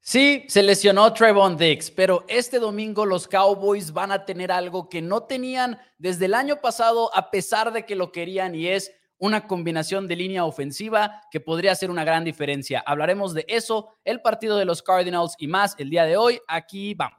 Sí, se lesionó Trevon Dix, pero este domingo los Cowboys van a tener algo que no tenían desde el año pasado, a pesar de que lo querían, y es una combinación de línea ofensiva que podría hacer una gran diferencia. Hablaremos de eso, el partido de los Cardinals y más el día de hoy. Aquí vamos.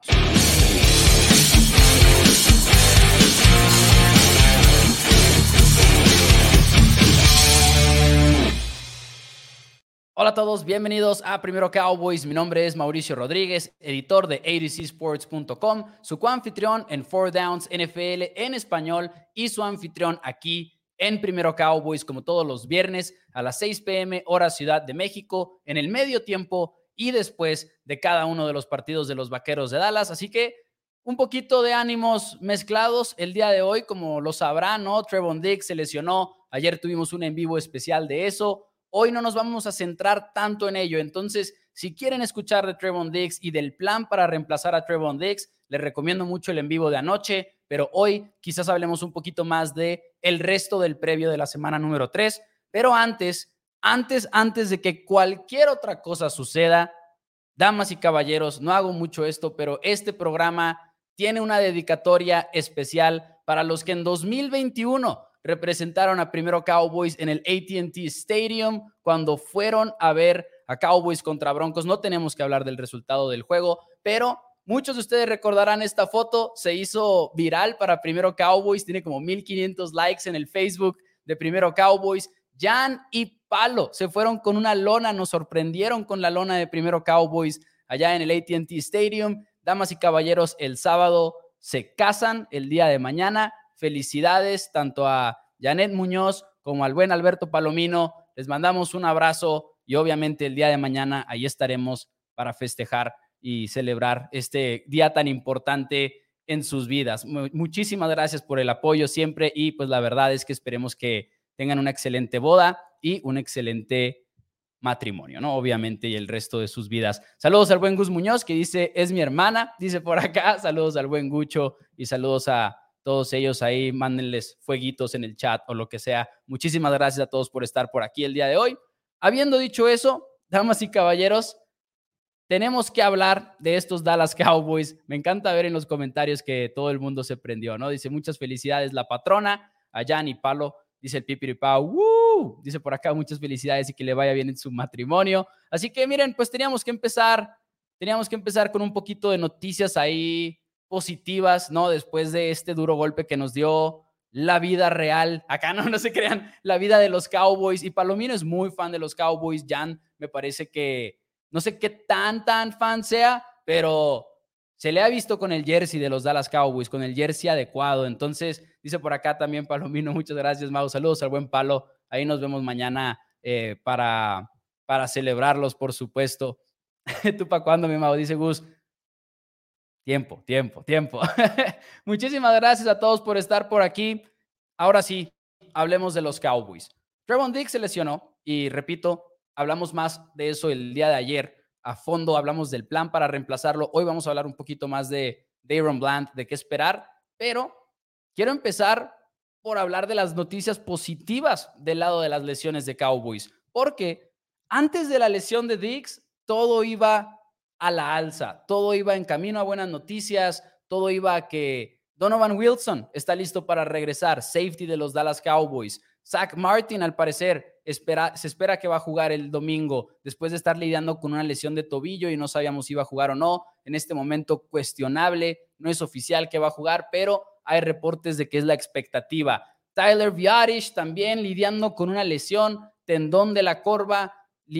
Hola a todos, bienvenidos a Primero Cowboys. Mi nombre es Mauricio Rodríguez, editor de adcsports.com, su coanfitrión en Four Downs NFL en español y su anfitrión aquí en Primero Cowboys, como todos los viernes a las 6 pm, hora Ciudad de México, en el medio tiempo y después de cada uno de los partidos de los Vaqueros de Dallas. Así que un poquito de ánimos mezclados el día de hoy, como lo sabrán, ¿no? Trevon Dix se lesionó. Ayer tuvimos un en vivo especial de eso. Hoy no nos vamos a centrar tanto en ello. Entonces, si quieren escuchar de Trevon Dix y del plan para reemplazar a Trevon Dix, les recomiendo mucho el en vivo de anoche, pero hoy quizás hablemos un poquito más de el resto del previo de la semana número 3. Pero antes, antes, antes de que cualquier otra cosa suceda, damas y caballeros, no hago mucho esto, pero este programa tiene una dedicatoria especial para los que en 2021 representaron a primero Cowboys en el ATT Stadium cuando fueron a ver a Cowboys contra Broncos. No tenemos que hablar del resultado del juego, pero muchos de ustedes recordarán esta foto. Se hizo viral para primero Cowboys. Tiene como 1500 likes en el Facebook de primero Cowboys. Jan y Palo se fueron con una lona, nos sorprendieron con la lona de primero Cowboys allá en el ATT Stadium. Damas y caballeros, el sábado se casan el día de mañana Felicidades tanto a Janet Muñoz como al buen Alberto Palomino. Les mandamos un abrazo y obviamente el día de mañana ahí estaremos para festejar y celebrar este día tan importante en sus vidas. Muchísimas gracias por el apoyo siempre y pues la verdad es que esperemos que tengan una excelente boda y un excelente matrimonio, ¿no? Obviamente y el resto de sus vidas. Saludos al buen Gus Muñoz que dice, es mi hermana, dice por acá. Saludos al buen Gucho y saludos a todos ellos ahí, mándenles fueguitos en el chat o lo que sea. Muchísimas gracias a todos por estar por aquí el día de hoy. Habiendo dicho eso, damas y caballeros, tenemos que hablar de estos Dallas Cowboys. Me encanta ver en los comentarios que todo el mundo se prendió, ¿no? Dice muchas felicidades la patrona, a Jan y Palo, dice el Pipiripau, ¡Woo! dice por acá muchas felicidades y que le vaya bien en su matrimonio. Así que miren, pues teníamos que empezar, teníamos que empezar con un poquito de noticias ahí positivas, ¿no? Después de este duro golpe que nos dio la vida real. Acá no, no se crean, la vida de los Cowboys. Y Palomino es muy fan de los Cowboys. Jan me parece que, no sé qué tan, tan fan sea, pero se le ha visto con el jersey de los Dallas Cowboys, con el jersey adecuado. Entonces, dice por acá también Palomino, muchas gracias, Mau. Saludos al buen Palo. Ahí nos vemos mañana eh, para, para celebrarlos, por supuesto. ¿Tú para cuándo, mi Mau? Dice Gus. Tiempo, tiempo, tiempo. Muchísimas gracias a todos por estar por aquí. Ahora sí, hablemos de los Cowboys. Trevon Dix se lesionó y repito, hablamos más de eso el día de ayer. A fondo hablamos del plan para reemplazarlo. Hoy vamos a hablar un poquito más de Daron Bland, de qué esperar, pero quiero empezar por hablar de las noticias positivas del lado de las lesiones de Cowboys, porque antes de la lesión de Dix, todo iba a la alza. Todo iba en camino a buenas noticias, todo iba a que Donovan Wilson está listo para regresar, safety de los Dallas Cowboys. Zach Martin, al parecer, espera, se espera que va a jugar el domingo después de estar lidiando con una lesión de tobillo y no sabíamos si iba a jugar o no. En este momento cuestionable, no es oficial que va a jugar, pero hay reportes de que es la expectativa. Tyler Viarish también lidiando con una lesión, tendón de la corva,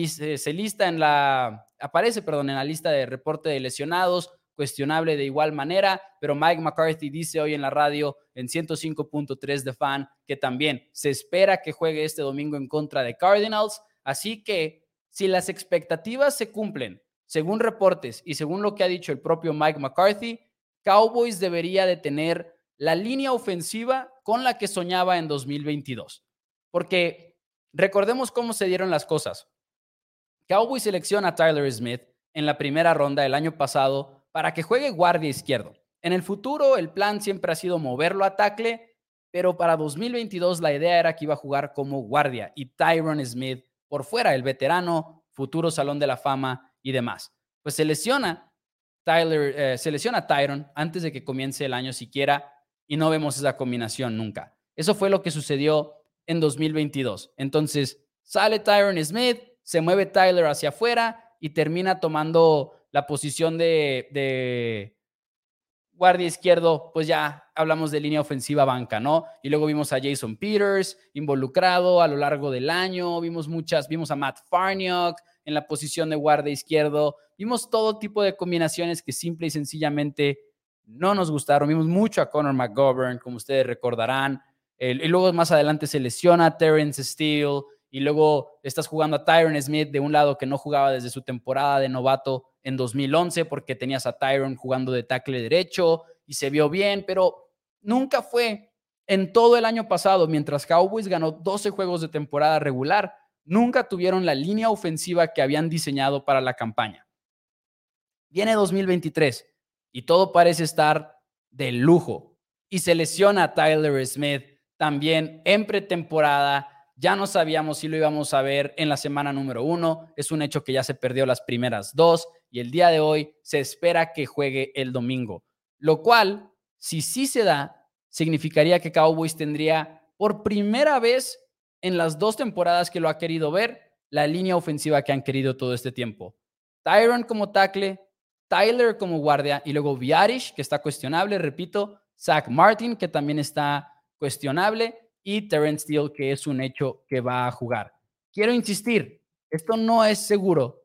se lista en la, aparece, perdón, en la lista de reporte de lesionados, cuestionable de igual manera, pero Mike McCarthy dice hoy en la radio en 105.3 de fan que también se espera que juegue este domingo en contra de Cardinals, así que si las expectativas se cumplen, según reportes y según lo que ha dicho el propio Mike McCarthy, Cowboys debería de tener la línea ofensiva con la que soñaba en 2022. Porque recordemos cómo se dieron las cosas. Cowboy selecciona a Tyler Smith en la primera ronda del año pasado para que juegue guardia izquierdo. En el futuro, el plan siempre ha sido moverlo a tackle, pero para 2022 la idea era que iba a jugar como guardia y Tyron Smith por fuera, el veterano, futuro Salón de la Fama y demás. pues se lesiona Tyler, eh, Tyron antes de que comience el año siquiera y no vemos esa combinación nunca. Eso fue lo que sucedió en 2022. Entonces, sale Tyron Smith, se mueve Tyler hacia afuera y termina tomando la posición de, guardia izquierdo, pues ya hablamos de línea ofensiva banca, ¿no? Y luego vimos a Jason Peters involucrado a lo largo del año, vimos muchas, vimos a Matt Farniok en la posición de guardia izquierdo, vimos todo tipo de combinaciones que simple y sencillamente no nos gustaron. Vimos mucho a Conor McGovern, como ustedes recordarán. y luego más adelante se lesiona Terrence Steele y luego estás jugando a Tyron Smith de un lado que no jugaba desde su temporada de novato en 2011 porque tenías a Tyron jugando de tackle derecho y se vio bien, pero nunca fue en todo el año pasado, mientras Cowboys ganó 12 juegos de temporada regular, nunca tuvieron la línea ofensiva que habían diseñado para la campaña. Viene 2023 y todo parece estar de lujo y se lesiona a Tyler Smith también en pretemporada ya no sabíamos si lo íbamos a ver en la semana número uno. Es un hecho que ya se perdió las primeras dos y el día de hoy se espera que juegue el domingo. Lo cual, si sí se da, significaría que Cowboys tendría por primera vez en las dos temporadas que lo ha querido ver, la línea ofensiva que han querido todo este tiempo. Tyron como tackle, Tyler como guardia y luego Viarish, que está cuestionable, repito, Zach Martin, que también está cuestionable, y Terence Steele, que es un hecho que va a jugar. Quiero insistir, esto no es seguro,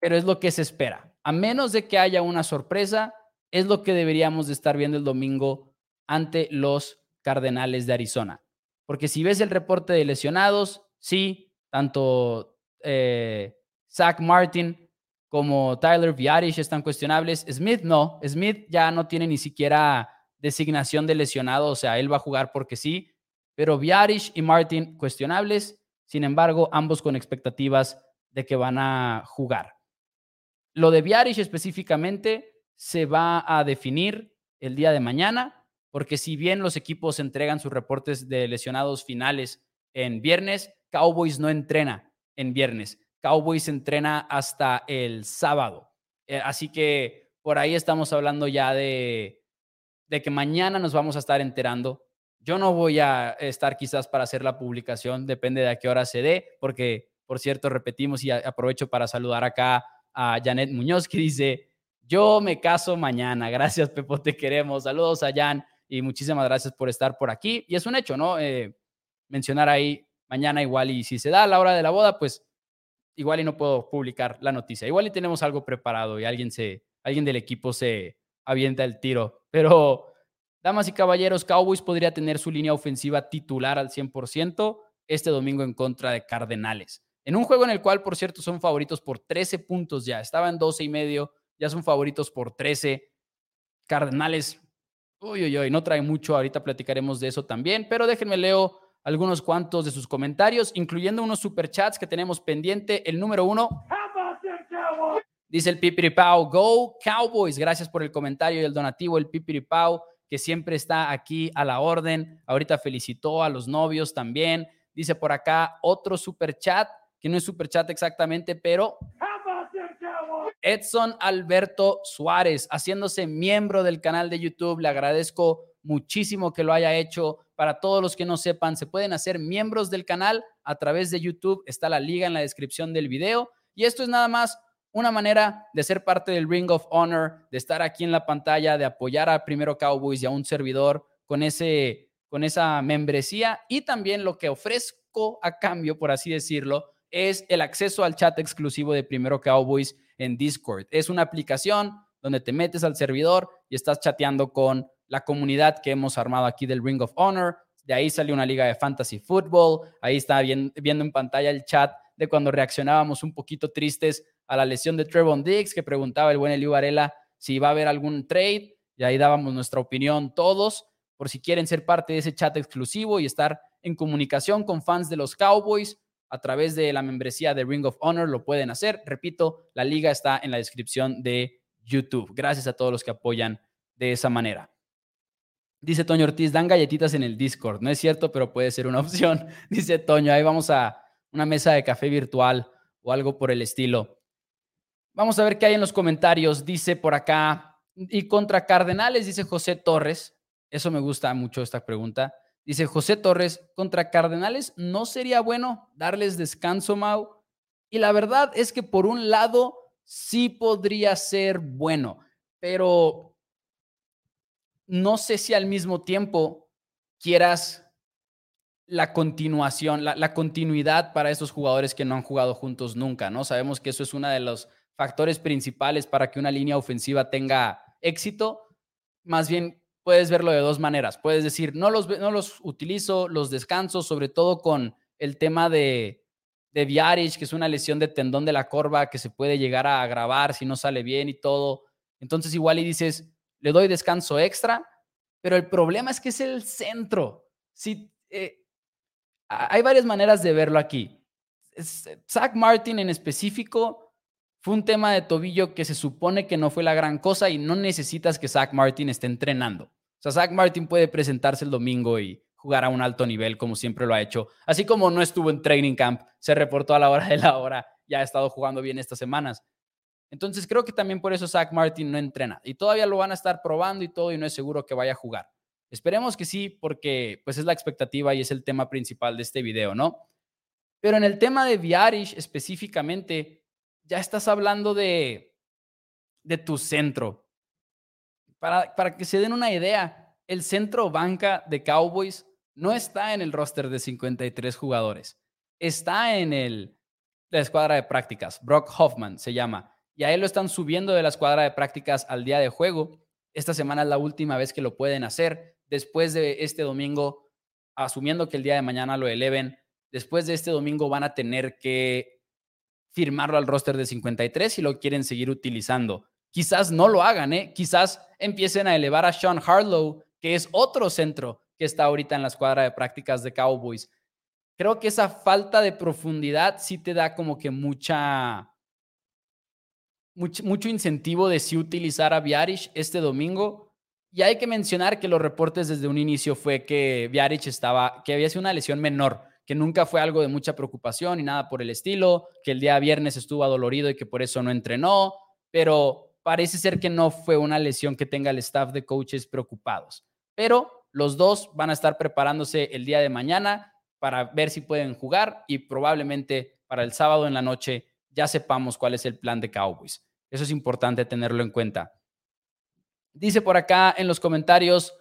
pero es lo que se espera. A menos de que haya una sorpresa, es lo que deberíamos de estar viendo el domingo ante los Cardenales de Arizona. Porque si ves el reporte de lesionados, sí, tanto eh, Zach Martin como Tyler Viarish están cuestionables. Smith no, Smith ya no tiene ni siquiera designación de lesionado, o sea, él va a jugar porque sí, pero Viarish y Martin cuestionables, sin embargo, ambos con expectativas de que van a jugar. Lo de Viarish específicamente se va a definir el día de mañana, porque si bien los equipos entregan sus reportes de lesionados finales en viernes, Cowboys no entrena en viernes. Cowboys entrena hasta el sábado. Eh, así que por ahí estamos hablando ya de, de que mañana nos vamos a estar enterando yo no voy a estar quizás para hacer la publicación, depende de a qué hora se dé, porque, por cierto, repetimos y aprovecho para saludar acá a Janet Muñoz, que dice, yo me caso mañana. Gracias, Pepo, te queremos. Saludos a Jan y muchísimas gracias por estar por aquí. Y es un hecho, ¿no? Eh, mencionar ahí mañana igual y si se da a la hora de la boda, pues igual y no puedo publicar la noticia. Igual y tenemos algo preparado y alguien se, alguien del equipo se avienta el tiro, pero Damas y caballeros, Cowboys podría tener su línea ofensiva titular al 100% este domingo en contra de Cardenales. En un juego en el cual, por cierto, son favoritos por 13 puntos ya. Estaban 12 y medio, ya son favoritos por 13. Cardenales, uy, uy, uy, no trae mucho. Ahorita platicaremos de eso también, pero déjenme leo algunos cuantos de sus comentarios, incluyendo unos superchats que tenemos pendiente. El número uno. Dice el Pipiripao, Go Cowboys. Gracias por el comentario y el donativo, el Pipiripao que siempre está aquí a la orden. Ahorita felicitó a los novios también. Dice por acá otro super chat, que no es super chat exactamente, pero Edson Alberto Suárez, haciéndose miembro del canal de YouTube. Le agradezco muchísimo que lo haya hecho. Para todos los que no sepan, se pueden hacer miembros del canal a través de YouTube. Está la liga en la descripción del video. Y esto es nada más una manera de ser parte del Ring of Honor, de estar aquí en la pantalla, de apoyar a Primero Cowboys y a un servidor con, ese, con esa membresía y también lo que ofrezco a cambio, por así decirlo, es el acceso al chat exclusivo de Primero Cowboys en Discord. Es una aplicación donde te metes al servidor y estás chateando con la comunidad que hemos armado aquí del Ring of Honor. De ahí salió una liga de fantasy football. Ahí está viendo, en pantalla el chat de cuando reaccionábamos un poquito tristes a la lesión de Trevon Diggs, que preguntaba el buen Eliu Varela si va a haber algún trade, y ahí dábamos nuestra opinión todos, por si quieren ser parte de ese chat exclusivo y estar en comunicación con fans de los Cowboys a través de la membresía de Ring of Honor, lo pueden hacer. Repito, la liga está en la descripción de YouTube. Gracias a todos los que apoyan de esa manera. Dice Toño Ortiz, dan galletitas en el Discord. No es cierto, pero puede ser una opción. Dice Toño, ahí vamos a una mesa de café virtual o algo por el estilo. Vamos a ver qué hay en los comentarios. Dice por acá, y contra Cardenales, dice José Torres. Eso me gusta mucho esta pregunta. Dice José Torres, contra Cardenales, ¿no sería bueno darles descanso, Mau? Y la verdad es que por un lado sí podría ser bueno, pero no sé si al mismo tiempo quieras la continuación, la, continuidad para esos jugadores que no han jugado juntos nunca, ¿no? Sabemos que eso es uno de los factores principales para que una línea ofensiva tenga éxito. Más bien, puedes verlo de dos maneras. Puedes decir, no los, no los utilizo, los descanso, sobre todo con el tema de, de Viaric, que es una lesión de tendón de la corva que se puede llegar a agravar si no sale bien y todo. Entonces, igual y dices, le doy descanso extra, pero el problema es que es el centro. Si eh, hay varias maneras de verlo aquí. Zach Martin en específico fue un tema de tobillo que se supone que no fue la gran cosa y no necesitas que Zach Martin esté entrenando. O sea, Zach Martin puede presentarse el domingo y jugar a un alto nivel como siempre lo ha hecho. Así como no estuvo en training camp, se reportó a la hora de la hora, ya ha estado jugando bien estas semanas. Entonces creo que también por eso Zach Martin no entrena y todavía lo van a estar probando y todo y no es seguro que vaya a jugar. Esperemos que sí, porque pues es la expectativa y es el tema principal de este video, ¿no? Pero en el tema de Viarish específicamente, ya estás hablando de, de tu centro. Para, para que se den una idea, el centro banca de Cowboys no está en el roster de 53 jugadores. Está en el, la escuadra de prácticas. Brock Hoffman se llama. Y a él lo están subiendo de la escuadra de prácticas al día de juego. Esta semana es la última vez que lo pueden hacer después de este domingo, asumiendo que el día de mañana lo eleven, después de este domingo van a tener que firmarlo al roster de 53 si lo quieren seguir utilizando. Quizás no lo hagan, ¿eh? quizás empiecen a elevar a Sean Harlow, que es otro centro que está ahorita en la escuadra de prácticas de Cowboys. Creo que esa falta de profundidad sí te da como que mucha, mucho, incentivo de si utilizar a Viarish este domingo y hay que mencionar que los reportes desde un inicio fue que Viaric estaba, que había sido una lesión menor, que nunca fue algo de mucha preocupación ni nada por el estilo, que el día viernes estuvo adolorido y que por eso no entrenó, pero parece ser que no fue una lesión que tenga el staff de coaches preocupados. Pero los dos van a estar preparándose el día de mañana para ver si pueden jugar y probablemente para el sábado en la noche ya sepamos cuál es el plan de Cowboys. Eso es importante tenerlo en cuenta. Dice por acá en los comentarios,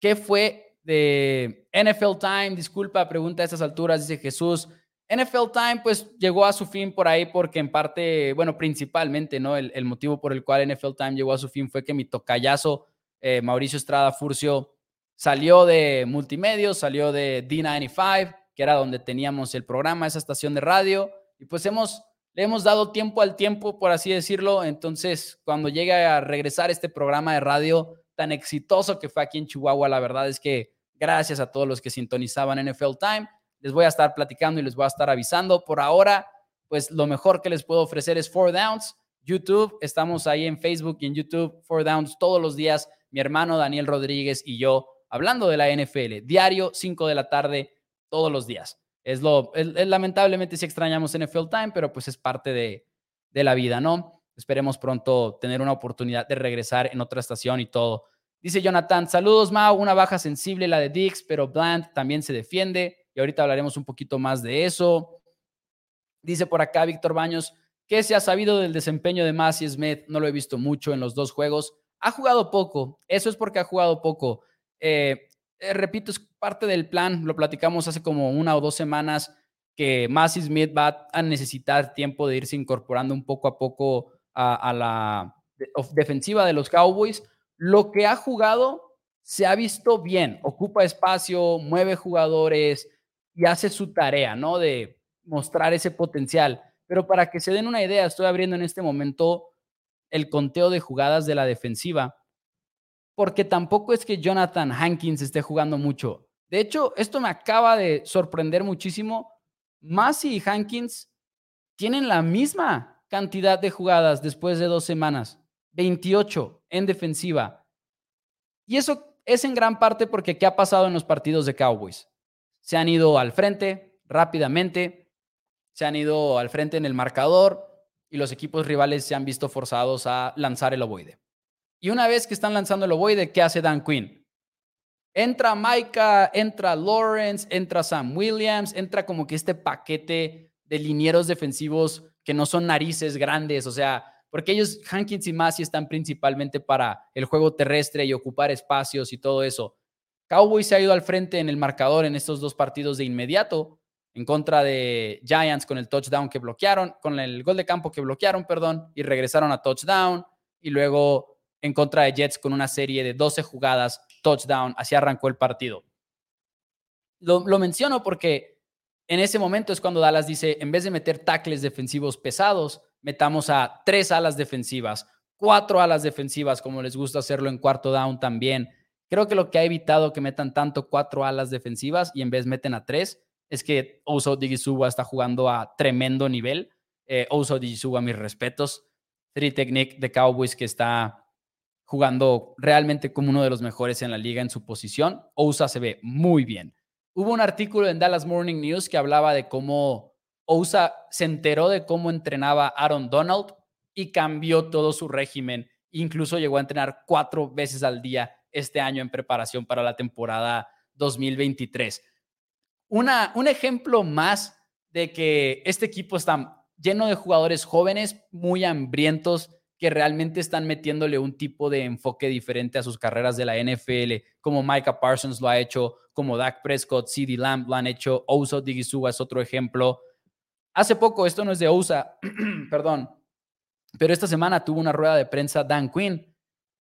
¿qué fue de NFL Time? Disculpa, pregunta a estas alturas, dice Jesús. NFL Time pues llegó a su fin por ahí porque en parte, bueno, principalmente, ¿no? El, motivo por el cual NFL Time llegó a su fin fue que mi tocayazo, eh, Mauricio Estrada Furcio, salió de Multimedios, salió de D95, que era donde teníamos el programa, esa estación de radio, y pues hemos hemos dado tiempo al tiempo, por así decirlo. Entonces, cuando llegue a regresar este programa de radio tan exitoso que fue aquí en Chihuahua, la verdad es que gracias a todos los que sintonizaban NFL Time, les voy a estar platicando y les voy a estar avisando. Por ahora, pues lo mejor que les puedo ofrecer es Four Downs, YouTube. Estamos ahí en Facebook y en YouTube, Four Downs todos los días. Mi hermano Daniel Rodríguez y yo hablando de la NFL, diario, 5 de la tarde, todos los días. Es lo, lamentablemente si extrañamos NFL Time, pero pues es parte de, de la vida, ¿no? Esperemos pronto tener una oportunidad de regresar en otra estación y todo. Dice Jonathan, saludos Mau, una baja sensible la de Dix, pero Bland también se defiende y ahorita hablaremos un poquito más de eso. Dice por acá Víctor Baños, ¿qué se ha sabido del desempeño de Massey Smith? No lo he visto mucho en los dos juegos. Ha jugado poco, eso es porque ha jugado poco. Eh, eh, repito, es parte del plan, lo platicamos hace como una o dos semanas, que Massey Smith va a necesitar tiempo de irse incorporando un poco a poco a, la defensiva de los Cowboys. Lo que ha jugado se ha visto bien, ocupa espacio, mueve jugadores y hace su tarea, ¿no? De mostrar ese potencial. Pero para que se den una idea, estoy abriendo en este momento el conteo de jugadas de la defensiva porque tampoco es que Jonathan Hankins esté jugando mucho. De hecho, esto me acaba de sorprender muchísimo. Massey y Hankins tienen la misma cantidad de jugadas después de dos semanas, 28 en defensiva. Y eso es en gran parte porque ¿qué ha pasado en los partidos de Cowboys? Se han ido al frente rápidamente, se han ido al frente en el marcador y los equipos rivales se han visto forzados a lanzar el ovoide. Y una vez que están lanzando el ovoide, ¿qué hace Dan Quinn? Entra Micah, entra Lawrence, entra Sam Williams, entra como que este paquete de linieros defensivos que no son narices grandes, o sea, porque ellos, Hankins y Massey, están principalmente para el juego terrestre y ocupar espacios y todo eso. Cowboys se ha ido al frente en el marcador en estos dos partidos de inmediato, en contra de Giants con el touchdown que bloquearon, con el gol de campo que bloquearon, perdón, y regresaron a touchdown, y luego en contra de Jets con una serie de 12 jugadas, touchdown, así arrancó el partido. Lo, menciono porque en ese momento es cuando Dallas dice, en vez de meter tackles defensivos pesados, metamos a tres alas defensivas, cuatro alas defensivas, como les gusta hacerlo en cuarto down también. Creo que lo que ha evitado que metan tanto cuatro alas defensivas y en vez meten a tres es que Oso Digisuba está jugando a tremendo nivel. Eh, Oso Digisuba, mis respetos. Three Technique de Cowboys que está jugando realmente como uno de los mejores en la liga en su posición. Ousa se ve muy bien. Hubo un artículo en Dallas Morning News que hablaba de cómo Ousa se enteró de cómo entrenaba Aaron Donald y cambió todo su régimen. Incluso llegó a entrenar cuatro veces al día este año en preparación para la temporada 2023. Una, un ejemplo más de que este equipo está lleno de jugadores jóvenes, muy hambrientos, que realmente están metiéndole un tipo de enfoque diferente a sus carreras de la NFL, como Micah Parsons lo ha hecho, como Dak Prescott, CD Lamb lo han hecho, Osa Digisuba es otro ejemplo. Hace poco, esto no es de Ousa, perdón, pero esta semana tuvo una rueda de prensa Dan Quinn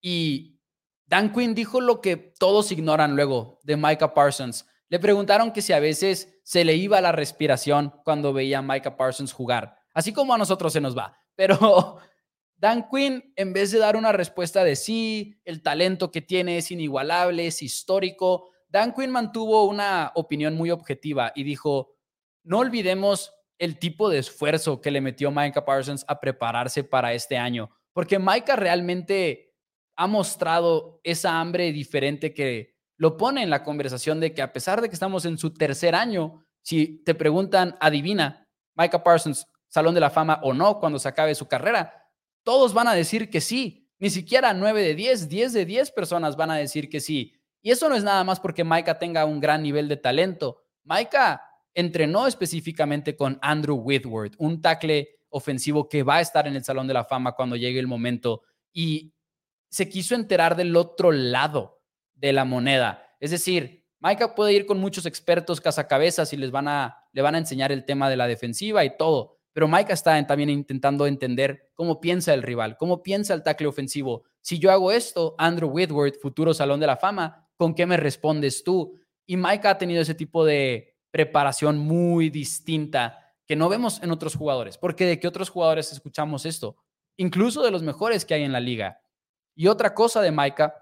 y Dan Quinn dijo lo que todos ignoran luego de Micah Parsons. Le preguntaron que si a veces se le iba la respiración cuando veía a Micah Parsons jugar, así como a nosotros se nos va, pero Dan Quinn, en vez de dar una respuesta de sí, el talento que tiene es inigualable, es histórico, Dan Quinn mantuvo una opinión muy objetiva y dijo, no olvidemos el tipo de esfuerzo que le metió Micah Parsons a prepararse para este año, porque Micah realmente ha mostrado esa hambre diferente que lo pone en la conversación de que a pesar de que estamos en su tercer año, si te preguntan, adivina, Micah Parsons, Salón de la Fama o no cuando se acabe su carrera, todos van a decir que sí. Ni siquiera 9 de 10, 10 de 10 personas van a decir que sí. Y eso no es nada más porque Maika tenga un gran nivel de talento. Maika entrenó específicamente con Andrew Whitworth, un tackle ofensivo que va a estar en el Salón de la Fama cuando llegue el momento. Y se quiso enterar del otro lado de la moneda. Es decir, Maika puede ir con muchos expertos cazacabezas y les van a, le van a enseñar el tema de la defensiva y todo pero Mike está también intentando entender cómo piensa el rival, cómo piensa el tackle ofensivo. Si yo hago esto, Andrew Whitworth, futuro Salón de la Fama, ¿con qué me respondes tú? Y Mike ha tenido ese tipo de preparación muy distinta que no vemos en otros jugadores, porque de qué otros jugadores escuchamos esto, incluso de los mejores que hay en la liga. Y otra cosa de Micah,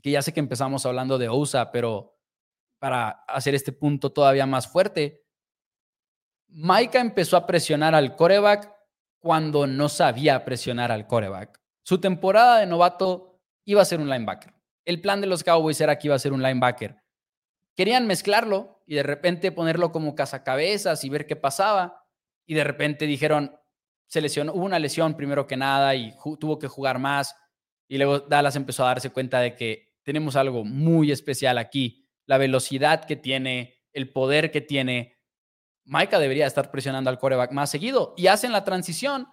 que ya sé que empezamos hablando de Ousa, pero para hacer este punto todavía más fuerte, Maika empezó a presionar al coreback cuando no sabía presionar al coreback. Su temporada de novato iba a ser un linebacker. El plan de los Cowboys era que iba a ser un linebacker. Querían mezclarlo y de repente ponerlo como cazacabezas y ver qué pasaba. Y de repente dijeron, se lesionó, hubo una lesión primero que nada y tuvo que jugar más. Y luego Dallas empezó a darse cuenta de que tenemos algo muy especial aquí. La velocidad que tiene, el poder que tiene, Maika debería estar presionando al coreback más seguido y hacen la transición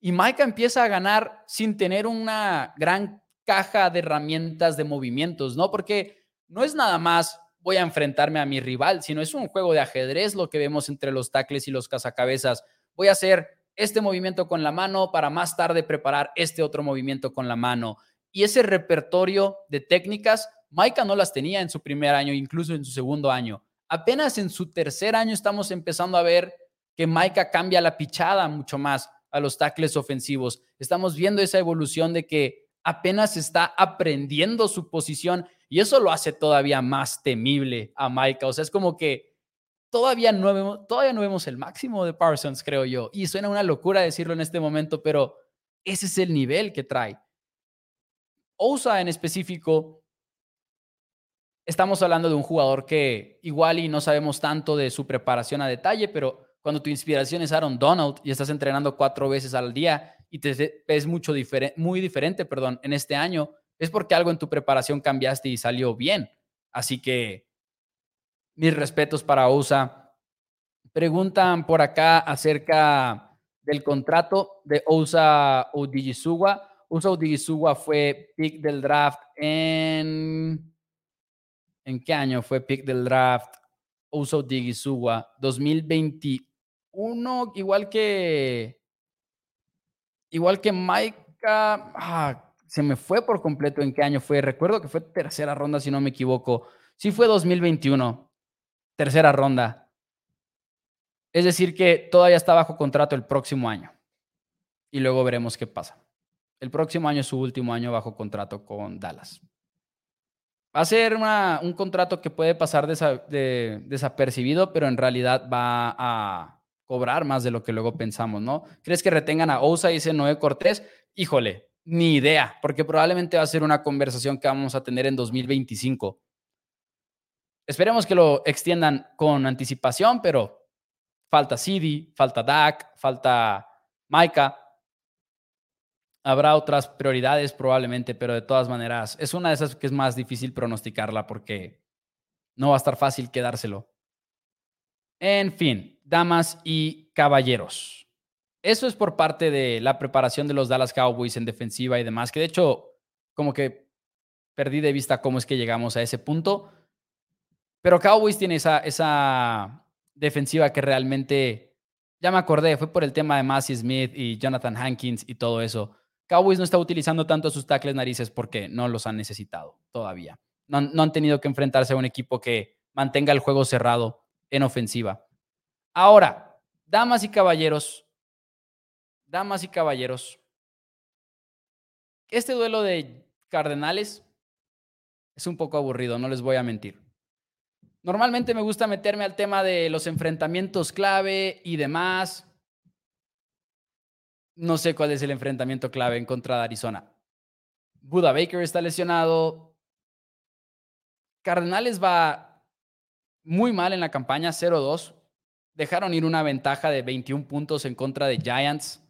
y Maika empieza a ganar sin tener una gran caja de herramientas de movimientos, ¿no? Porque no es nada más voy a enfrentarme a mi rival, sino es un juego de ajedrez lo que vemos entre los tackles y los cazacabezas. Voy a hacer este movimiento con la mano para más tarde preparar este otro movimiento con la mano. Y ese repertorio de técnicas, Maika no las tenía en su primer año, incluso en su segundo año. Apenas en su tercer año estamos empezando a ver que Maika cambia la pichada mucho más a los tackles ofensivos. Estamos viendo esa evolución de que apenas está aprendiendo su posición y eso lo hace todavía más temible a Maika. O sea, es como que todavía no vemos, todavía no vemos el máximo de Parsons, creo yo. Y suena una locura decirlo en este momento, pero ese es el nivel que trae. Osa en específico estamos hablando de un jugador que igual y no sabemos tanto de su preparación a detalle, pero cuando tu inspiración es Aaron Donald y estás entrenando cuatro veces al día y te ves mucho muy diferente, perdón, en este año, es porque algo en tu preparación cambiaste y salió bien. Así que mis respetos para Ousa. Preguntan por acá acerca del contrato de Ousa Odigisuwa. Ousa Odigisuwa fue pick del draft en... ¿En qué año fue pick del draft? Ousa Odigisuwa, 2021, igual que... Igual que Micah... Ah, se me fue por completo en qué año fue. Recuerdo que fue tercera ronda, si no me equivoco. Sí fue 2021, tercera ronda. Es decir, que todavía está bajo contrato el próximo año. Y luego veremos qué pasa. El próximo año es su último año bajo contrato con Dallas. Va a ser un contrato que puede pasar desapercibido, pero en realidad va a cobrar más de lo que luego pensamos, ¿no? ¿Crees que retengan a Ousa y ese Noé Cortés? Híjole, ni idea, porque probablemente va a ser una conversación que vamos a tener en 2025. Esperemos que lo extiendan con anticipación, pero falta CD, falta Dak, falta Maika. Habrá otras prioridades probablemente, pero de todas maneras es una de esas que es más difícil pronosticarla porque no va a estar fácil quedárselo. En fin, damas y caballeros. Eso es por parte de la preparación de los Dallas Cowboys en defensiva y demás, que de hecho como que perdí de vista cómo es que llegamos a ese punto. Pero Cowboys tiene esa, esa defensiva que realmente, ya me acordé, fue por el tema de Massey Smith y Jonathan Hankins y todo eso. Cowboys no está utilizando tanto sus tackles narices porque no los han necesitado todavía. No, no han tenido que enfrentarse a un equipo que mantenga el juego cerrado en ofensiva. Ahora, damas y caballeros, damas y caballeros, este duelo de Cardenales es un poco aburrido, no les voy a mentir. Normalmente me gusta meterme al tema de los enfrentamientos clave y demás. No sé cuál es el enfrentamiento clave en contra de Arizona. Buda Baker está lesionado. Cardenales va muy mal en la campaña, 0-2. Dejaron ir una ventaja de 21 puntos en contra de Giants.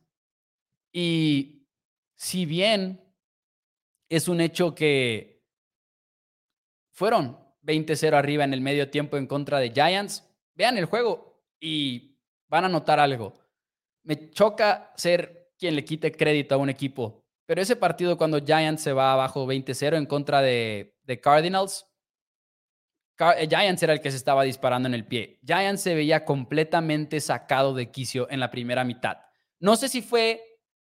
Y si bien es un hecho que fueron 20-0 arriba en el medio tiempo en contra de Giants, vean el juego y van a notar algo. Me choca ser quien le quite crédito a un equipo, pero ese partido cuando Giants se va abajo 20-0 en contra de, Cardinals, eh, Giants era el que se estaba disparando en el pie. Giants se veía completamente sacado de quicio en la primera mitad. No sé si fue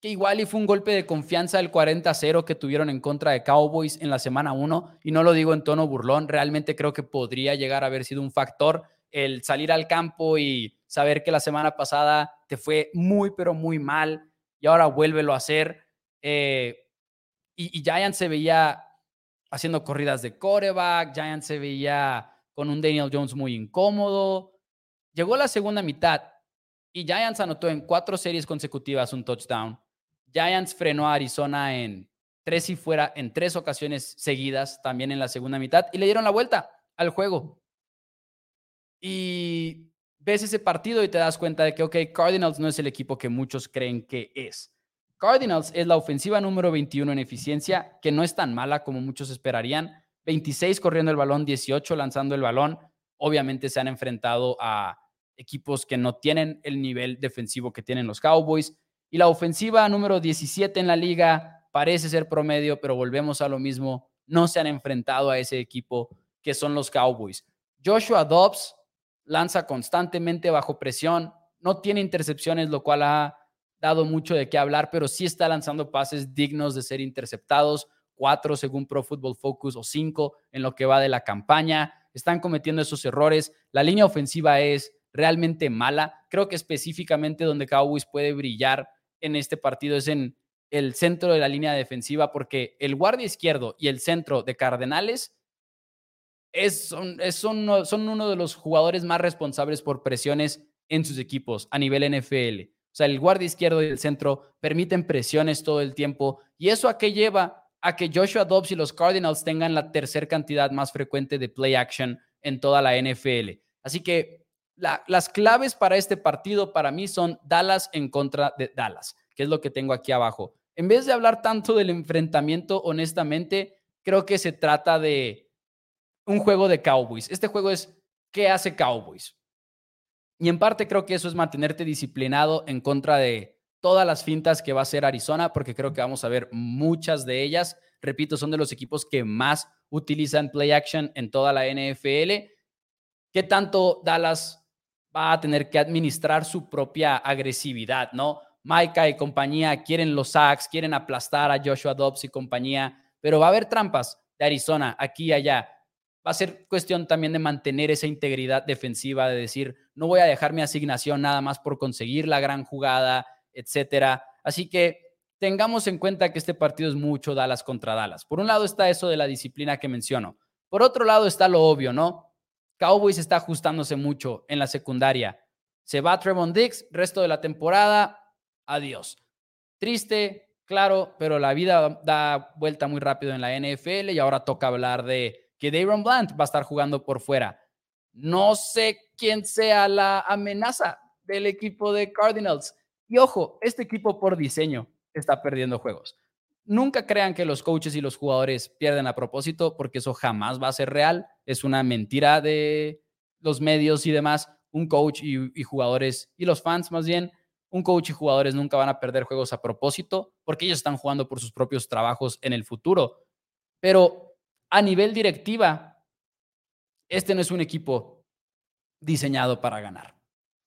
que igual y fue un golpe de confianza el 40-0 que tuvieron en contra de Cowboys en la semana 1, y no lo digo en tono burlón, realmente creo que podría llegar a haber sido un factor el salir al campo y saber que la semana pasada te fue muy, pero muy mal, y ahora vuélvelo a hacer. Eh, y, y Giants se veía haciendo corridas de coreback, Giants se veía con un Daniel Jones muy incómodo. Llegó la segunda mitad y Giants anotó en cuatro series consecutivas un touchdown. Giants frenó a Arizona en tres y fuera en tres ocasiones seguidas, también en la segunda mitad, y le dieron la vuelta al juego. Y ves ese partido y te das cuenta de que, ok, Cardinals no es el equipo que muchos creen que es. Cardinals es la ofensiva número 21 en eficiencia, que no es tan mala como muchos esperarían. 26 corriendo el balón, 18 lanzando el balón. Obviamente se han enfrentado a equipos que no tienen el nivel defensivo que tienen los Cowboys. Y la ofensiva número 17 en la liga parece ser promedio, pero volvemos a lo mismo. No se han enfrentado a ese equipo que son los Cowboys. Joshua Dobbs lanza constantemente bajo presión, no tiene intercepciones, lo cual ha dado mucho de qué hablar, pero sí está lanzando pases dignos de ser interceptados, cuatro según Pro Football Focus o cinco en lo que va de la campaña. Están cometiendo esos errores. La línea ofensiva es realmente mala. Creo que específicamente donde Cowboys puede brillar en este partido es en el centro de la línea defensiva, porque el guardia izquierdo y el centro de Cardenales es, son, son, uno de los jugadores más responsables por presiones en sus equipos a nivel NFL. O sea, el guardia izquierdo y el centro permiten presiones todo el tiempo. ¿Y eso a qué lleva? A que Joshua Dobbs y los Cardinals tengan la tercera cantidad más frecuente de play action en toda la NFL. Así que las claves para este partido para mí son Dallas en contra de Dallas, que es lo que tengo aquí abajo. En vez de hablar tanto del enfrentamiento, honestamente, creo que se trata de un juego de Cowboys. Este juego es ¿qué hace Cowboys? Y en parte creo que eso es mantenerte disciplinado en contra de todas las fintas que va a hacer Arizona, porque creo que vamos a ver muchas de ellas. Repito, son de los equipos que más utilizan play action en toda la NFL. ¿Qué tanto Dallas va a tener que administrar su propia agresividad, no? Micah y compañía quieren los sacks, quieren aplastar a Joshua Dobbs y compañía, pero va a haber trampas de Arizona aquí y allá. Va a ser cuestión también de mantener esa integridad defensiva, de decir, no voy a dejar mi asignación nada más por conseguir la gran jugada, etcétera. Así que tengamos en cuenta que este partido es mucho Dallas contra Dallas. Por un lado está eso de la disciplina que menciono. Por otro lado está lo obvio, ¿no? Cowboys está ajustándose mucho en la secundaria. Se va Trevon Dix, resto de la temporada, adiós. Triste, claro, pero la vida da vuelta muy rápido en la NFL y ahora toca hablar de que Dayron Blunt va a estar jugando por fuera. No sé quién sea la amenaza del equipo de Cardinals. Y ojo, este equipo por diseño está perdiendo juegos. Nunca crean que los coaches y los jugadores pierden a propósito, porque eso jamás va a ser real. Es una mentira de los medios y demás. Un coach y, y jugadores, y los fans más bien, un coach y jugadores nunca van a perder juegos a propósito porque ellos están jugando por sus propios trabajos en el futuro. Pero a nivel directiva, este no es un equipo diseñado para ganar.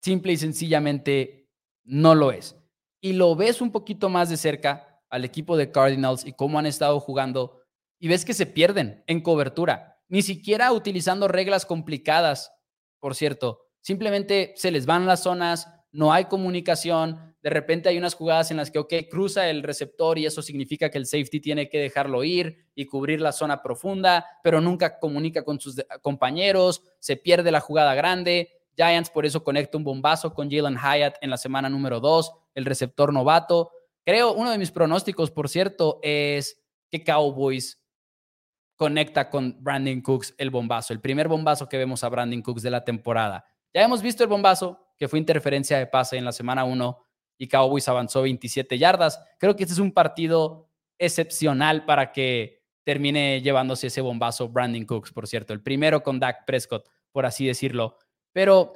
Simple y sencillamente no lo es. Y lo ves un poquito más de cerca al equipo de Cardinals y cómo han estado jugando y ves que se pierden en cobertura, ni siquiera utilizando reglas complicadas, por cierto. Simplemente se les van las zonas, no hay comunicación, de repente hay unas jugadas en las que, ok, cruza el receptor y eso significa que el safety tiene que dejarlo ir y cubrir la zona profunda, pero nunca comunica con sus compañeros, se pierde la jugada grande. Giants por eso conecta un bombazo con Jalen Hyatt en la semana número 2, el receptor novato. Creo, uno de mis pronósticos, por cierto, es que Cowboys conecta con Brandon Cooks el bombazo, el primer bombazo que vemos a Brandon Cooks de la temporada. Ya hemos visto el bombazo, que fue interferencia de pase en la semana 1 y Cowboys avanzó 27 yardas. Creo que este es un partido excepcional para que termine llevándose ese bombazo Brandon Cooks, por cierto, el primero con Dak Prescott, por así decirlo. Pero,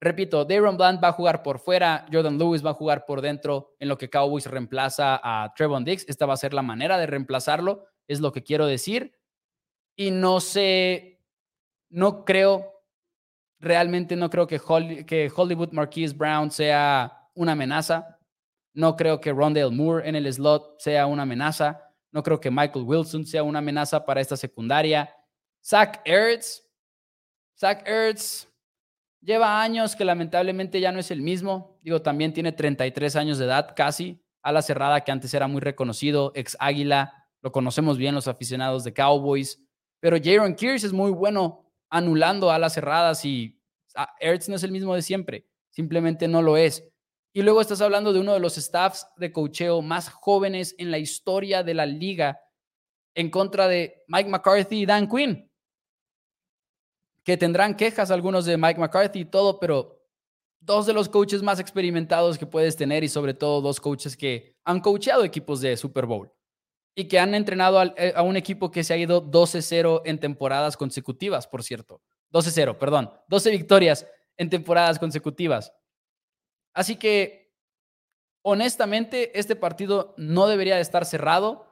repito, Daron Blunt va a jugar por fuera, Jordan Lewis va a jugar por dentro, en lo que Cowboys reemplaza a Trevon Dix. Esta va a ser la manera de reemplazarlo, es lo que quiero decir. Y no sé, no creo Realmente no creo que, Hollywood Marquise Brown sea una amenaza. No creo que Rondale Moore en el slot sea una amenaza. No creo que Michael Wilson sea una amenaza para esta secundaria. Zach Ertz. Zach Ertz lleva años que lamentablemente ya no es el mismo. Digo, también tiene 33 años de edad casi. A la cerrada que antes era muy reconocido, ex Águila. Lo conocemos bien los aficionados de Cowboys. Pero Jaron Kears es muy bueno anulando alas cerradas y ah, Ertz no es el mismo de siempre, simplemente no lo es. Y luego estás hablando de uno de los staffs de cocheo más jóvenes en la historia de la liga en contra de Mike McCarthy y Dan Quinn, que tendrán quejas algunos de Mike McCarthy y todo, pero dos de los coaches más experimentados que puedes tener y sobre todo dos coaches que han coacheado equipos de Super Bowl y que han entrenado eh, a, un equipo que se ha ido 12-0 en temporadas consecutivas, por cierto. 12-0, perdón. 12 victorias en temporadas consecutivas. Así que, honestamente, este partido no debería de estar cerrado.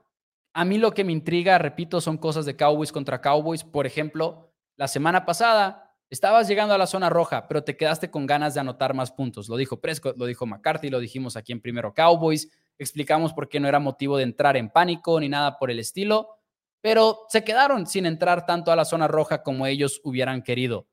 A mí lo que me intriga, repito, son cosas de Cowboys contra Cowboys. Por ejemplo, la semana pasada estabas llegando a la zona roja, pero te quedaste con ganas de anotar más puntos. Lo dijo Prescott, lo dijo McCarthy, lo dijimos aquí en Primero Cowboys explicamos por qué no era motivo de entrar en pánico ni nada por el estilo, pero se quedaron sin entrar tanto a la zona roja como ellos hubieran querido.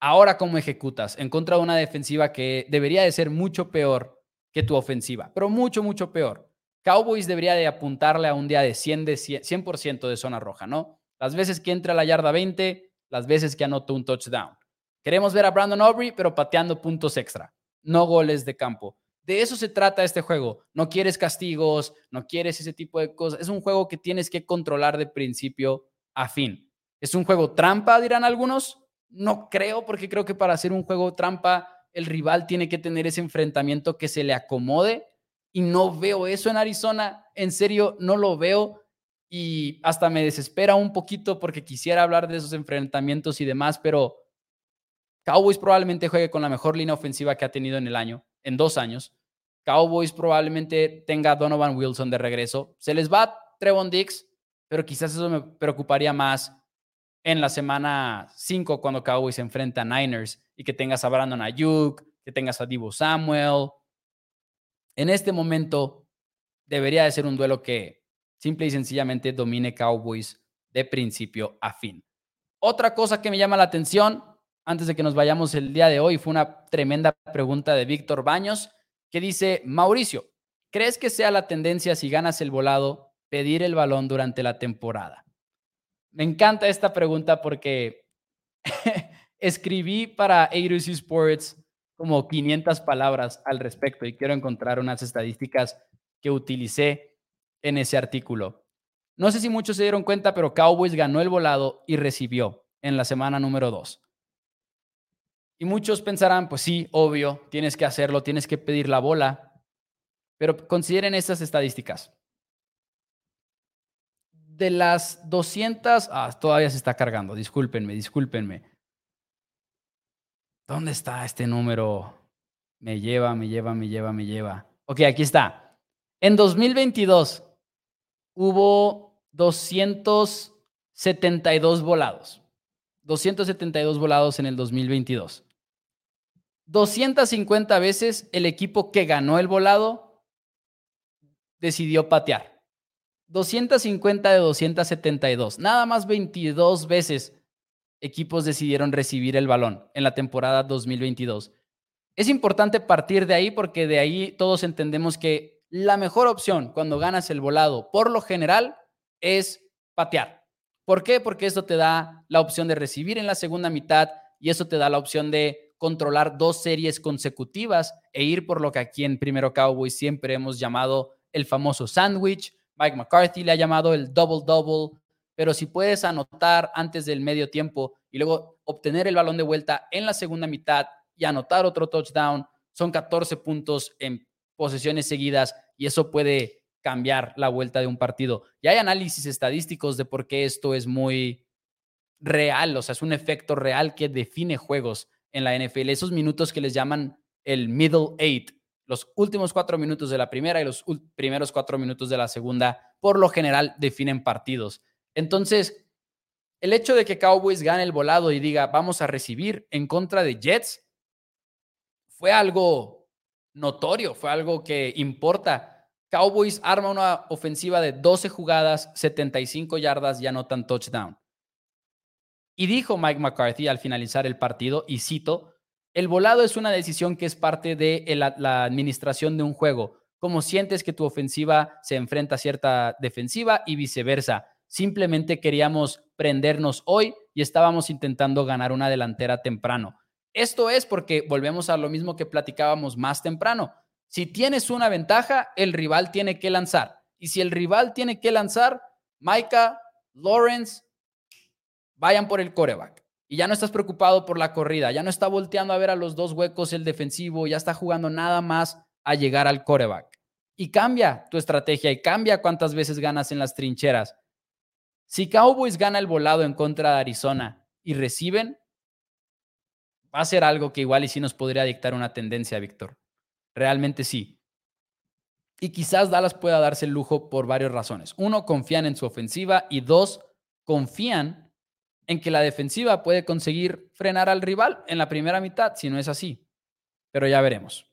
Ahora, ¿cómo ejecutas? En contra de una defensiva que debería de ser mucho peor que tu ofensiva, pero mucho, mucho peor. Cowboys debería de apuntarle a un día de 100%, de, 100 de zona roja, ¿no? Las veces que entra a la yarda 20, las veces que anota un touchdown. Queremos ver a Brandon Aubrey, pero pateando puntos extra, no goles de campo. De eso se trata este juego. No quieres castigos, no quieres ese tipo de cosas. Es un juego que tienes que controlar de principio a fin. Es un juego trampa, dirán algunos. No creo, porque creo que para hacer un juego trampa, el rival tiene que tener ese enfrentamiento que se le acomode. Y no veo eso en Arizona. En serio, no lo veo. Y hasta me desespera un poquito porque quisiera hablar de esos enfrentamientos y demás, pero Cowboys probablemente juegue con la mejor línea ofensiva que ha tenido en el año, en dos años. Cowboys probablemente tenga Donovan Wilson de regreso. Se les va Trevon Dix, pero quizás eso me preocuparía más en la semana 5 cuando Cowboys se enfrenta a Niners y que tengas a Brandon Ayuk, que tengas a Divo Samuel. En este momento debería de ser un duelo que simple y sencillamente domine Cowboys de principio a fin. Otra cosa que me llama la atención, antes de que nos vayamos el día de hoy, fue una tremenda pregunta de Víctor Baños que dice, Mauricio, ¿crees que sea la tendencia si ganas el volado pedir el balón durante la temporada? Me encanta esta pregunta porque escribí para A2C Sports como 500 palabras al respecto y quiero encontrar unas estadísticas que utilicé en ese artículo. No sé si muchos se dieron cuenta, pero Cowboys ganó el volado y recibió en la semana número 2. Y muchos pensarán, pues sí, obvio, tienes que hacerlo, tienes que pedir la bola. Pero consideren estas estadísticas. De las 200, ah, todavía se está cargando, discúlpenme, discúlpenme. ¿Dónde está este número? Me lleva, me lleva, me lleva, me lleva. Ok, aquí está. En 2022 hubo 272 volados. 272 volados en el 2022. 250 veces el equipo que ganó el volado decidió patear. 250 de 272. Nada más 22 veces equipos decidieron recibir el balón en la temporada 2022. Es importante partir de ahí porque de ahí todos entendemos que la mejor opción cuando ganas el volado, por lo general, es patear. ¿Por qué? Porque eso te da la opción de recibir en la segunda mitad y eso te da la opción de controlar dos series consecutivas e ir por lo que aquí en Primero Cowboys siempre hemos llamado el famoso sándwich. Mike McCarthy le ha llamado el double-double. Pero si puedes anotar antes del medio tiempo y luego obtener el balón de vuelta en la segunda mitad y anotar otro touchdown, son 14 puntos en posesiones seguidas y eso puede cambiar la vuelta de un partido. Y hay análisis estadísticos de por qué esto es muy real, o sea, es un efecto real que define juegos en la NFL, esos minutos que les llaman el middle eight, los últimos cuatro minutos de la primera y los primeros cuatro minutos de la segunda, por lo general definen partidos. Entonces, el hecho de que Cowboys gane el volado y diga, vamos a recibir en contra de Jets, fue algo notorio, fue algo que importa. Cowboys arma una ofensiva de 12 jugadas, 75 yardas y anotan touchdown. Y dijo Mike McCarthy al finalizar el partido, y cito, el volado es una decisión que es parte de la administración de un juego. Como sientes que tu ofensiva se enfrenta a cierta defensiva y viceversa. Simplemente queríamos prendernos hoy y estábamos intentando ganar una delantera temprano. Esto es porque volvemos a lo mismo que platicábamos más temprano. Si tienes una ventaja, el rival tiene que lanzar. Y si el rival tiene que lanzar, Micah, Lawrence, vayan por el coreback. Y ya no estás preocupado por la corrida, ya no está volteando a ver a los dos huecos el defensivo, ya está jugando nada más a llegar al coreback. Y cambia tu estrategia y cambia cuántas veces ganas en las trincheras. Si Cowboys gana el volado en contra de Arizona y reciben, va a ser algo que igual y sí nos podría dictar una tendencia, Víctor. Realmente sí. Y quizás Dallas pueda darse el lujo por varias razones. Uno, confían en su ofensiva y dos, confían en que la defensiva puede conseguir frenar al rival en la primera mitad, si no es así. Pero ya veremos.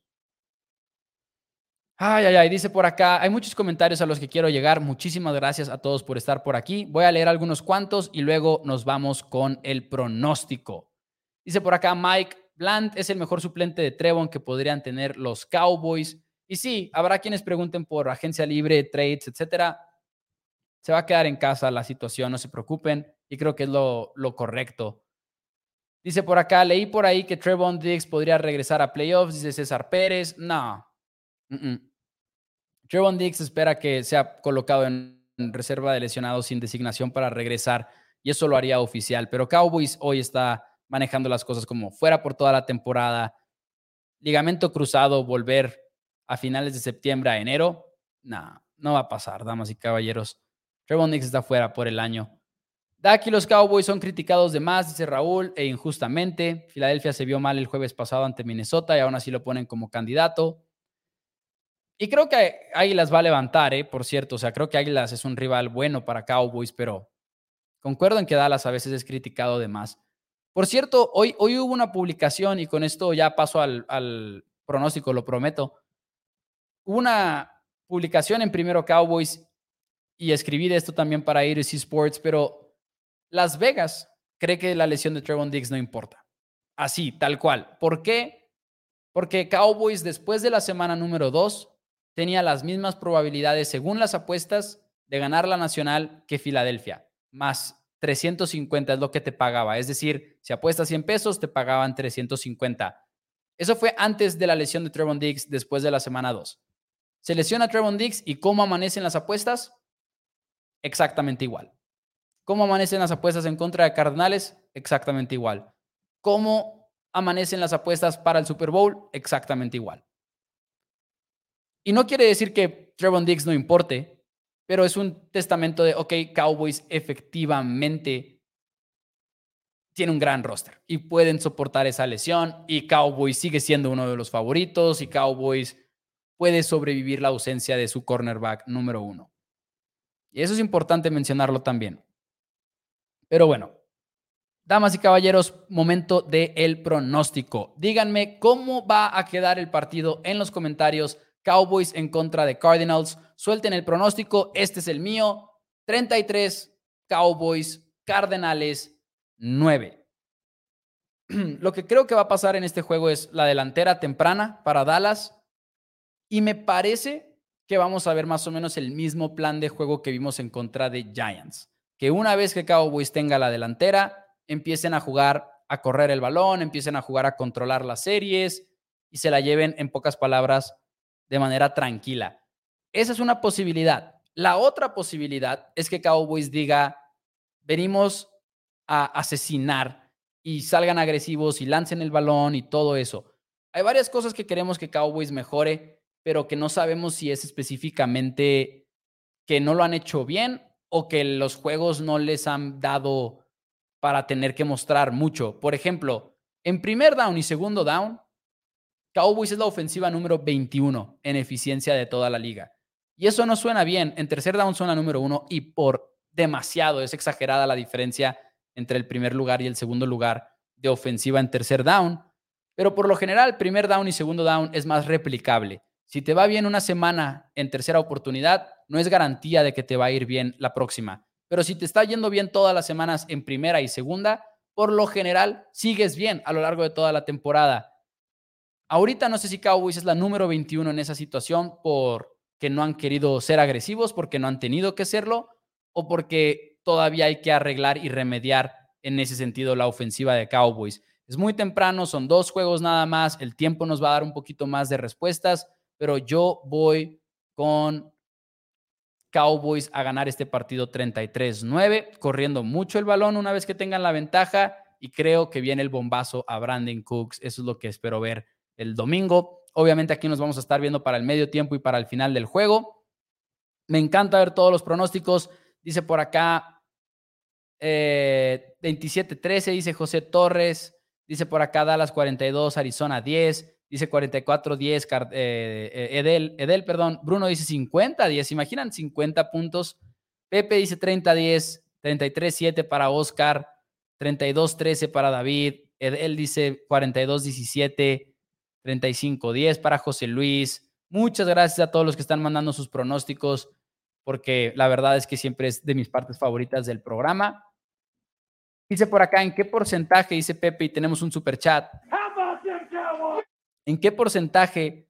Ay, ay, ay, dice por acá, hay muchos comentarios a los que quiero llegar. Muchísimas gracias a todos por estar por aquí. Voy a leer algunos cuantos y luego nos vamos con el pronóstico. Dice por acá Mike, Bland es el mejor suplente de Trevon que podrían tener los Cowboys. Y sí, habrá quienes pregunten por agencia libre, trades, etcétera. Se va a quedar en casa la situación, no se preocupen y creo que es lo, correcto. Dice por acá, leí por ahí que Trevon Diggs podría regresar a playoffs, dice César Pérez. No. Trevon Diggs espera que sea colocado en reserva de lesionados sin designación para regresar y eso lo haría oficial. Pero Cowboys hoy está manejando las cosas como fuera por toda la temporada. Ligamento cruzado, volver a finales de septiembre a enero. No, no va a pasar, damas y caballeros. Trevon Diggs está fuera por el año. Dak y los Cowboys son criticados de más, dice Raúl, e injustamente. Filadelfia se vio mal el jueves pasado ante Minnesota y aún así lo ponen como candidato. Y creo que Águilas va a levantar, ¿eh? por cierto. O sea, creo que Águilas es un rival bueno para Cowboys, pero concuerdo en que Dallas a veces es criticado de más. Por cierto, hoy, hoy hubo una publicación y con esto ya paso al, al pronóstico, lo prometo. Hubo una publicación en Primero Cowboys y escribí de esto también para Iris Sports, pero las Vegas cree que la lesión de Trevon Diggs no importa. Así, tal cual. ¿Por qué? Porque Cowboys después de la semana número 2 tenía las mismas probabilidades, según las apuestas, de ganar la nacional que Filadelfia, más 350 es lo que te pagaba. Es decir, si apuestas 100 pesos, te pagaban 350. Eso fue antes de la lesión de Trevon Diggs, después de la semana 2. Se lesiona Trevon Diggs y cómo amanecen las apuestas? Exactamente igual. ¿Cómo amanecen las apuestas en contra de Cardenales? Exactamente igual. ¿Cómo amanecen las apuestas para el Super Bowl? Exactamente igual. Y no quiere decir que Trevon Diggs no importe, pero es un testamento de, ok, Cowboys efectivamente tiene un gran roster y pueden soportar esa lesión y Cowboys sigue siendo uno de los favoritos y Cowboys puede sobrevivir la ausencia de su cornerback número uno. Y eso es importante mencionarlo también. Pero bueno, damas y caballeros, momento del el pronóstico. Díganme cómo va a quedar el partido en los comentarios. Cowboys en contra de Cardinals. Suelten el pronóstico. Este es el mío. 33 Cowboys, Cardenales 9. Lo que creo que va a pasar en este juego es la delantera temprana para Dallas. Y me parece vamos a ver más o menos el mismo plan de juego que vimos en contra de Giants que una vez que Cowboys tenga la delantera, empiecen a jugar a correr el balón, empiecen a jugar a controlar las series y se la lleven, en pocas palabras, de manera tranquila. Esa es una posibilidad. La otra posibilidad es que Cowboys diga, venimos a asesinar y salgan agresivos y lancen el balón y todo eso. Hay varias cosas que queremos que Cowboys mejore, pero que no sabemos si es específicamente que no lo han hecho bien o que los juegos no les han dado para tener que mostrar mucho. Por ejemplo, en primer down y segundo down, Cowboys es la ofensiva número 21 en eficiencia de toda la liga. Y eso no suena bien. En tercer down suena número uno y por demasiado es exagerada la diferencia entre el primer lugar y el segundo lugar de ofensiva en tercer down. Pero por lo general, primer down y segundo down es más replicable. Si te va bien una semana en tercera oportunidad, no es garantía de que te va a ir bien la próxima. Pero si te está yendo bien todas las semanas en primera y segunda, por lo general sigues bien a lo largo de toda la temporada. Ahorita no sé si Cowboys es la número 21 en esa situación porque no han querido ser agresivos, porque no han tenido que serlo o porque todavía hay que arreglar y remediar en ese sentido la ofensiva de Cowboys. Es muy temprano, son dos juegos nada más, el tiempo nos va a dar un poquito más de respuestas, pero yo voy con Cowboys a ganar este partido 33-9, corriendo mucho el balón una vez que tengan la ventaja y creo que viene el bombazo a Brandon Cooks. Eso es lo que espero ver el domingo. Obviamente aquí nos vamos a estar viendo para el medio tiempo y para el final del juego. Me encanta ver todos los pronósticos. Dice por acá 27-13, eh, dice José Torres. Dice por acá Dallas 42, Arizona 10 dice 44-10, eh, eh, Edel, Edel, perdón, Bruno dice 50-10, imaginan 50 puntos. Pepe dice 30-10, 33-7 para Oscar, 32-13 para David, Edel dice 42-17, 35-10 para José Luis. Muchas gracias a todos los que están mandando sus pronósticos, porque la verdad es que siempre es de mis partes favoritas del programa. Dice por acá, ¿en qué porcentaje? Dice Pepe y tenemos un super chat. ¿En qué porcentaje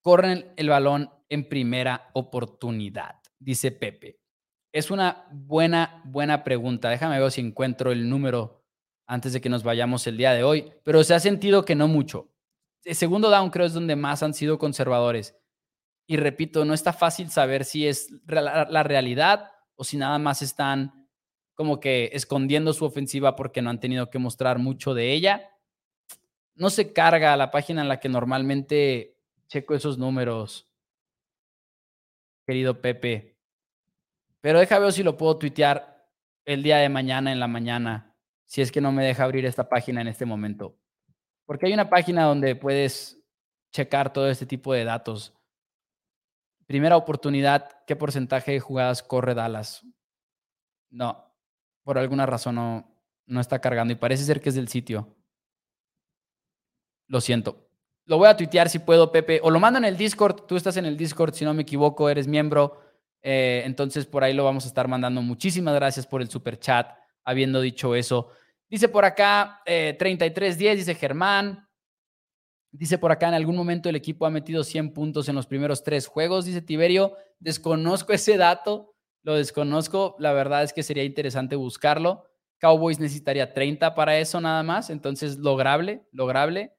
corren el balón en primera oportunidad? Dice Pepe. Es una buena, buena pregunta. Déjame ver si encuentro el número antes de que nos vayamos el día de hoy, pero se ha sentido que no mucho. El segundo down creo es donde más han sido conservadores. Y repito, no está fácil saber si es la realidad o si nada más están como que escondiendo su ofensiva porque no han tenido que mostrar mucho de ella. No se carga la página en la que normalmente checo esos números, querido Pepe. Pero deja ver si lo puedo tuitear el día de mañana en la mañana, si es que no me deja abrir esta página en este momento. Porque hay una página donde puedes checar todo este tipo de datos. Primera oportunidad, ¿qué porcentaje de jugadas corre Dallas? No, por alguna razón no, no está cargando y parece ser que es del sitio. Lo siento. Lo voy a tuitear si puedo, Pepe. O lo mando en el Discord. Tú estás en el Discord, si no me equivoco, eres miembro. Eh, entonces por ahí lo vamos a estar mandando. Muchísimas gracias por el super chat, habiendo dicho eso. Dice por acá eh, 3310, dice Germán. Dice por acá, en algún momento el equipo ha metido 100 puntos en los primeros tres juegos, dice Tiberio. Desconozco ese dato, lo desconozco. La verdad es que sería interesante buscarlo. Cowboys necesitaría 30 para eso nada más, entonces lograble, lograble.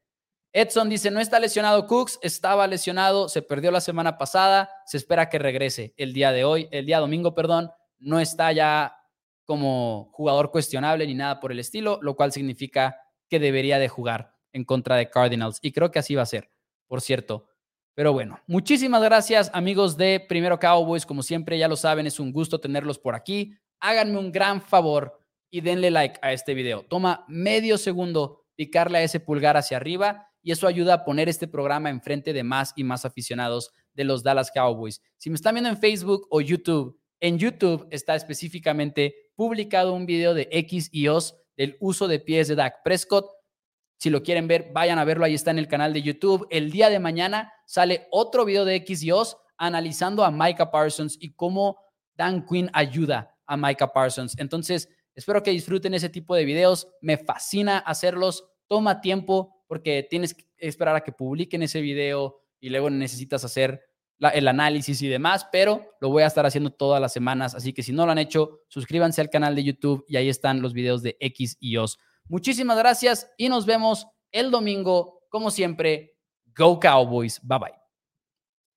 Edson dice, no está lesionado Cooks, estaba lesionado, se perdió la semana pasada, se espera que regrese el día de hoy, el día domingo, perdón, no está ya como jugador cuestionable ni nada por el estilo, lo cual significa que debería de jugar en contra de Cardinals. Y creo que así va a ser, por cierto. Pero bueno, muchísimas gracias amigos de Primero Cowboys. Como siempre, ya lo saben, es un gusto tenerlos por aquí. Háganme un gran favor y denle like a este video. Toma medio segundo picarle a ese pulgar hacia arriba y eso ayuda a poner este programa enfrente de más y más aficionados de los Dallas Cowboys. Si me están viendo en Facebook o YouTube, en YouTube está específicamente publicado un video de X y O's del uso de pies de Dak Prescott si lo quieren ver, vayan a verlo, ahí está en el canal de YouTube. El día de mañana sale otro video de X y O's analizando a Micah Parsons y cómo Dan Quinn ayuda a Micah Parsons. Entonces, espero que disfruten ese tipo de videos. Me fascina hacerlos. Toma tiempo porque tienes que esperar a que publiquen ese video y luego necesitas hacer el análisis y demás, pero lo voy a estar haciendo todas las semanas. Así que si no lo han hecho, suscríbanse al canal de YouTube y ahí están los videos de X y O's. Muchísimas gracias y nos vemos el domingo, como siempre. Go Cowboys. Bye bye.